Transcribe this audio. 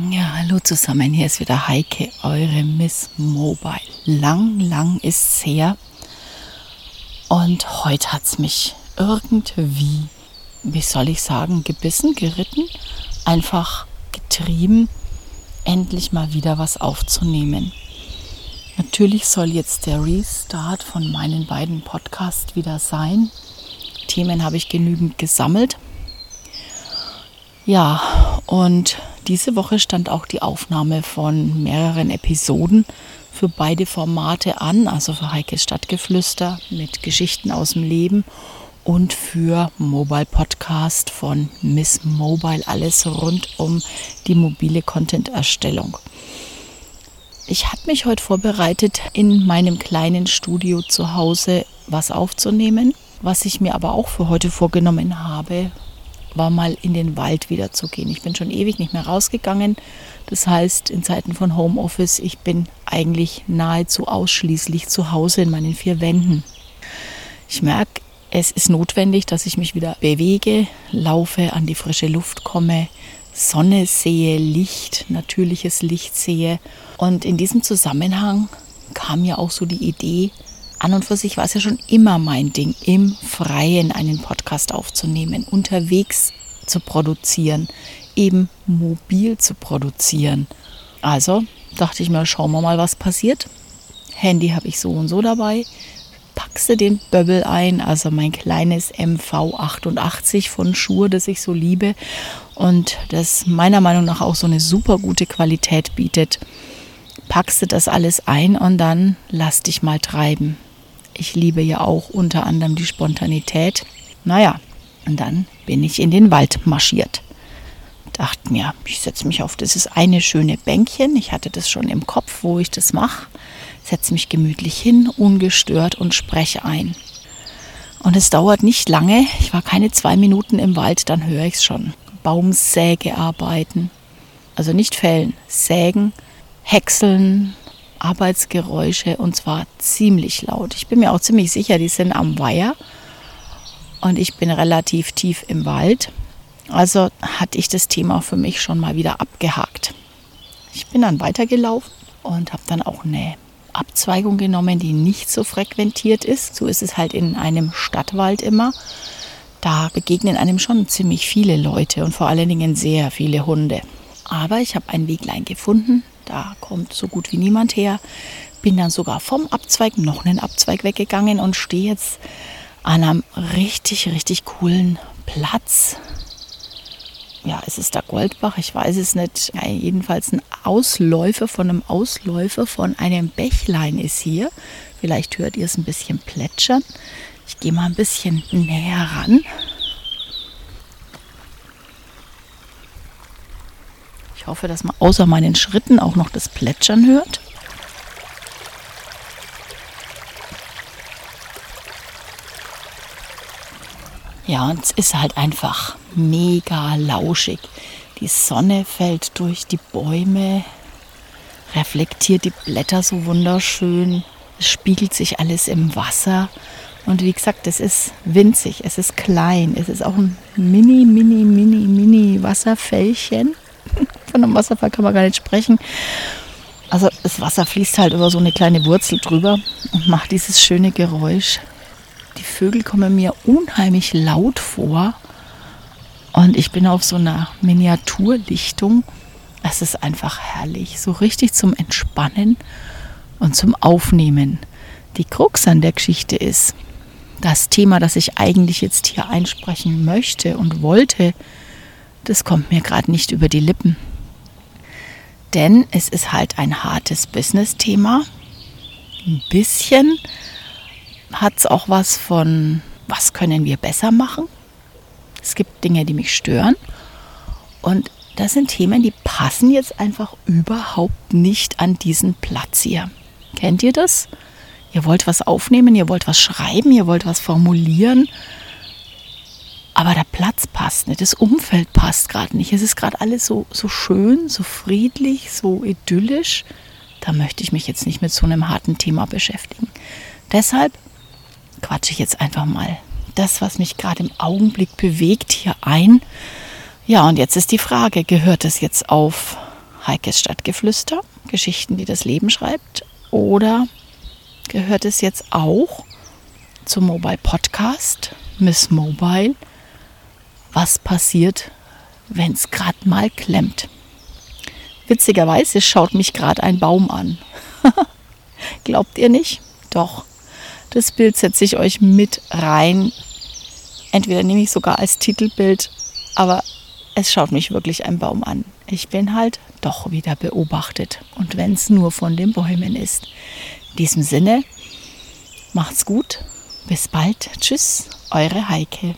Ja, hallo zusammen, hier ist wieder Heike, eure Miss Mobile. Lang, lang ist's her. Und heute hat's mich irgendwie, wie soll ich sagen, gebissen, geritten, einfach getrieben, endlich mal wieder was aufzunehmen. Natürlich soll jetzt der Restart von meinen beiden Podcasts wieder sein. Themen habe ich genügend gesammelt. Ja, und diese Woche stand auch die Aufnahme von mehreren Episoden für beide Formate an, also für Heikes Stadtgeflüster mit Geschichten aus dem Leben und für Mobile Podcast von Miss Mobile, alles rund um die mobile Content-Erstellung. Ich habe mich heute vorbereitet, in meinem kleinen Studio zu Hause was aufzunehmen. Was ich mir aber auch für heute vorgenommen habe, war mal in den Wald wieder zu gehen. Ich bin schon ewig nicht mehr rausgegangen. Das heißt, in Zeiten von Homeoffice, ich bin eigentlich nahezu ausschließlich zu Hause in meinen vier Wänden. Ich merke, es ist notwendig, dass ich mich wieder bewege, laufe, an die frische Luft komme, Sonne sehe, Licht, natürliches Licht sehe. Und in diesem Zusammenhang kam mir auch so die Idee, an und für sich war es ja schon immer mein Ding, im Freien einen Podcast aufzunehmen, unterwegs zu produzieren, eben mobil zu produzieren. Also dachte ich mir, schauen wir mal, was passiert. Handy habe ich so und so dabei. Packste den Böbbel ein, also mein kleines MV88 von Schur, das ich so liebe und das meiner Meinung nach auch so eine super gute Qualität bietet. Packst du das alles ein und dann lass dich mal treiben. Ich liebe ja auch unter anderem die Spontanität. Naja, und dann bin ich in den Wald marschiert. Dachte mir, ich setze mich auf dieses eine schöne Bänkchen. Ich hatte das schon im Kopf, wo ich das mache. Setze mich gemütlich hin, ungestört und spreche ein. Und es dauert nicht lange. Ich war keine zwei Minuten im Wald, dann höre ich es schon. Baumsägearbeiten. Also nicht fällen, sägen, häckseln, Arbeitsgeräusche und zwar ziemlich laut. Ich bin mir auch ziemlich sicher, die sind am Weiher und ich bin relativ tief im Wald. Also hatte ich das Thema für mich schon mal wieder abgehakt. Ich bin dann weitergelaufen und habe dann auch eine Abzweigung genommen, die nicht so frequentiert ist. So ist es halt in einem Stadtwald immer. Da begegnen einem schon ziemlich viele Leute und vor allen Dingen sehr viele Hunde. Aber ich habe ein Weglein gefunden, da kommt so gut wie niemand her. Bin dann sogar vom Abzweig noch einen Abzweig weggegangen und stehe jetzt an einem richtig, richtig coolen Platz. Ja, es ist der Goldbach, ich weiß es nicht. Ja, jedenfalls ein Ausläufer von einem Ausläufer von einem Bächlein ist hier. Vielleicht hört ihr es ein bisschen plätschern. Ich gehe mal ein bisschen näher ran. Hoffe, dass man außer meinen Schritten auch noch das Plätschern hört. Ja, und es ist halt einfach mega lauschig. Die Sonne fällt durch die Bäume, reflektiert die Blätter so wunderschön. Es spiegelt sich alles im Wasser. Und wie gesagt, es ist winzig, es ist klein, es ist auch ein mini, mini, mini, mini Wasserfällchen von einem Wasserfall kann man gar nicht sprechen. Also das Wasser fließt halt über so eine kleine Wurzel drüber und macht dieses schöne Geräusch. Die Vögel kommen mir unheimlich laut vor und ich bin auf so einer Miniaturlichtung. Es ist einfach herrlich, so richtig zum Entspannen und zum Aufnehmen. Die Krux an der Geschichte ist, das Thema, das ich eigentlich jetzt hier einsprechen möchte und wollte, das kommt mir gerade nicht über die Lippen. Denn es ist halt ein hartes Business-Thema. Ein bisschen hat es auch was von, was können wir besser machen? Es gibt Dinge, die mich stören. Und das sind Themen, die passen jetzt einfach überhaupt nicht an diesen Platz hier. Kennt ihr das? Ihr wollt was aufnehmen, ihr wollt was schreiben, ihr wollt was formulieren aber der Platz passt nicht, das Umfeld passt gerade nicht. Es ist gerade alles so, so schön, so friedlich, so idyllisch. Da möchte ich mich jetzt nicht mit so einem harten Thema beschäftigen. Deshalb quatsche ich jetzt einfach mal das, was mich gerade im Augenblick bewegt, hier ein. Ja, und jetzt ist die Frage, gehört es jetzt auf Heikes Stadtgeflüster, Geschichten, die das Leben schreibt? Oder gehört es jetzt auch zum Mobile Podcast, Miss Mobile? Was passiert, wenn es gerade mal klemmt? Witzigerweise schaut mich gerade ein Baum an. Glaubt ihr nicht? Doch. Das Bild setze ich euch mit rein. Entweder nehme ich sogar als Titelbild, aber es schaut mich wirklich ein Baum an. Ich bin halt doch wieder beobachtet. Und wenn es nur von den Bäumen ist. In diesem Sinne, macht's gut. Bis bald. Tschüss, eure Heike.